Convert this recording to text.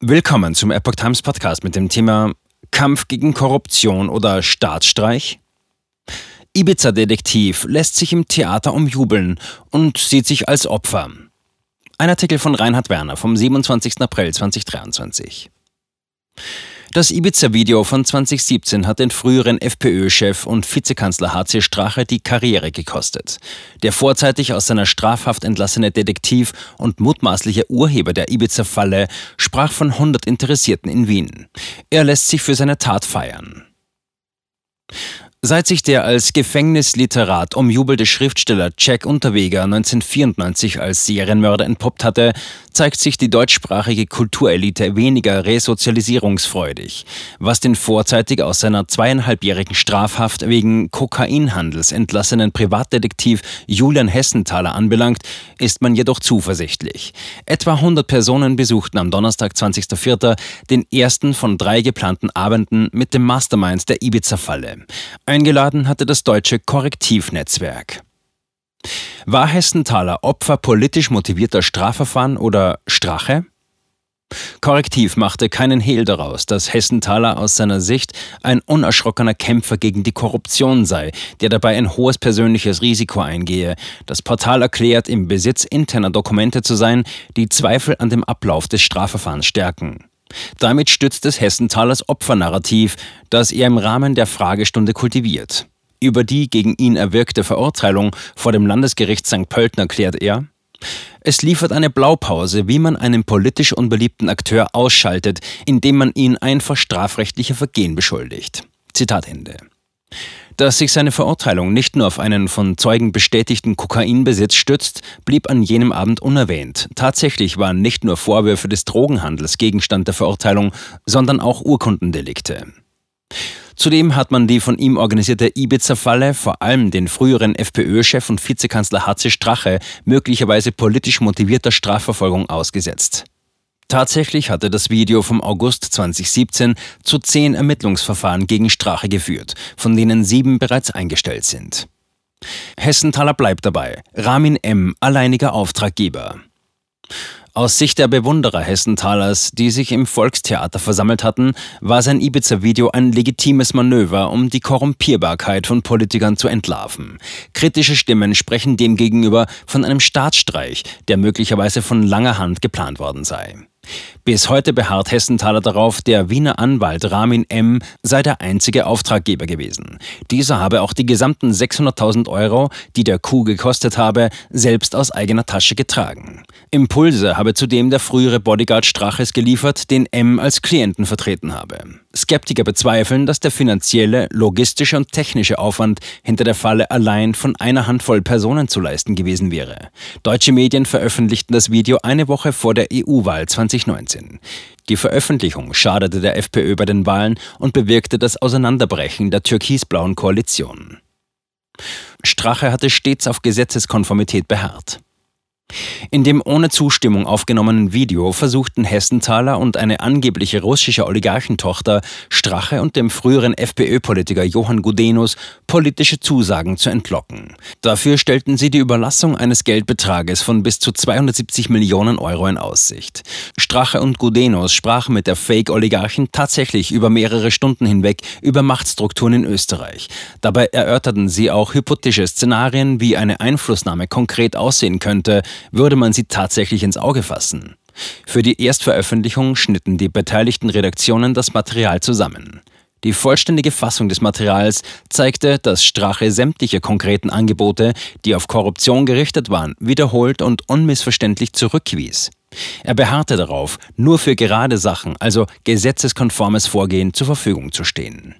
Willkommen zum Epoch Times Podcast mit dem Thema Kampf gegen Korruption oder Staatsstreich? Ibiza-Detektiv lässt sich im Theater umjubeln und sieht sich als Opfer. Ein Artikel von Reinhard Werner vom 27. April 2023. Das Ibiza-Video von 2017 hat den früheren FPÖ-Chef und Vizekanzler HC Strache die Karriere gekostet. Der vorzeitig aus seiner Strafhaft entlassene Detektiv und mutmaßliche Urheber der Ibiza-Falle sprach von 100 Interessierten in Wien. Er lässt sich für seine Tat feiern. Seit sich der als Gefängnisliterat umjubelte Schriftsteller Jack Unterweger 1994 als Serienmörder entpuppt hatte, zeigt sich die deutschsprachige Kulturelite weniger resozialisierungsfreudig. Was den vorzeitig aus seiner zweieinhalbjährigen Strafhaft wegen Kokainhandels entlassenen Privatdetektiv Julian Hessenthaler anbelangt, ist man jedoch zuversichtlich. Etwa 100 Personen besuchten am Donnerstag, 20.04., den ersten von drei geplanten Abenden mit dem Mastermind der Ibiza-Falle. Eingeladen hatte das deutsche Korrektivnetzwerk. War Hessenthaler Opfer politisch motivierter Strafverfahren oder Strache? Korrektiv machte keinen Hehl daraus, dass Hessenthaler aus seiner Sicht ein unerschrockener Kämpfer gegen die Korruption sei, der dabei ein hohes persönliches Risiko eingehe. Das Portal erklärt, im Besitz interner Dokumente zu sein, die Zweifel an dem Ablauf des Strafverfahrens stärken. Damit stützt es Hessenthalers Opfernarrativ, das er im Rahmen der Fragestunde kultiviert. Über die gegen ihn erwirkte Verurteilung vor dem Landesgericht St. Pölten erklärt er, es liefert eine Blaupause, wie man einen politisch unbeliebten Akteur ausschaltet, indem man ihn einfach strafrechtlicher Vergehen beschuldigt. Zitat Ende. Dass sich seine Verurteilung nicht nur auf einen von Zeugen bestätigten Kokainbesitz stützt, blieb an jenem Abend unerwähnt. Tatsächlich waren nicht nur Vorwürfe des Drogenhandels Gegenstand der Verurteilung, sondern auch Urkundendelikte. Zudem hat man die von ihm organisierte Ibiza-Falle, vor allem den früheren FPÖ-Chef und Vizekanzler HC Strache, möglicherweise politisch motivierter Strafverfolgung ausgesetzt. Tatsächlich hatte das Video vom August 2017 zu zehn Ermittlungsverfahren gegen Strache geführt, von denen sieben bereits eingestellt sind. Hessenthaler bleibt dabei. Ramin M. alleiniger Auftraggeber. Aus Sicht der Bewunderer Hessenthalers, die sich im Volkstheater versammelt hatten, war sein Ibiza-Video ein legitimes Manöver, um die Korrumpierbarkeit von Politikern zu entlarven. Kritische Stimmen sprechen demgegenüber von einem Staatsstreich, der möglicherweise von langer Hand geplant worden sei. Bis heute beharrt Hessenthaler darauf, der Wiener Anwalt Ramin M. sei der einzige Auftraggeber gewesen. Dieser habe auch die gesamten 600.000 Euro, die der Coup gekostet habe, selbst aus eigener Tasche getragen. Impulse habe zudem der frühere Bodyguard Straches geliefert, den M. als Klienten vertreten habe. Skeptiker bezweifeln, dass der finanzielle, logistische und technische Aufwand hinter der Falle allein von einer Handvoll Personen zu leisten gewesen wäre. Deutsche Medien veröffentlichten das Video eine Woche vor der EU-Wahl 2019. Die Veröffentlichung schadete der FPÖ bei den Wahlen und bewirkte das Auseinanderbrechen der türkisblauen Koalition. Strache hatte stets auf Gesetzeskonformität beharrt. In dem ohne Zustimmung aufgenommenen Video versuchten Hessenthaler und eine angebliche russische Oligarchentochter Strache und dem früheren FPÖ-Politiker Johann Gudenus politische Zusagen zu entlocken. Dafür stellten sie die Überlassung eines Geldbetrages von bis zu 270 Millionen Euro in Aussicht. Strache und Gudenus sprachen mit der Fake-Oligarchen tatsächlich über mehrere Stunden hinweg über Machtstrukturen in Österreich. Dabei erörterten sie auch hypothetische Szenarien, wie eine Einflussnahme konkret aussehen könnte, würde man sie tatsächlich ins Auge fassen. Für die Erstveröffentlichung schnitten die beteiligten Redaktionen das Material zusammen. Die vollständige Fassung des Materials zeigte, dass Strache sämtliche konkreten Angebote, die auf Korruption gerichtet waren, wiederholt und unmissverständlich zurückwies. Er beharrte darauf, nur für gerade Sachen, also gesetzeskonformes Vorgehen, zur Verfügung zu stehen.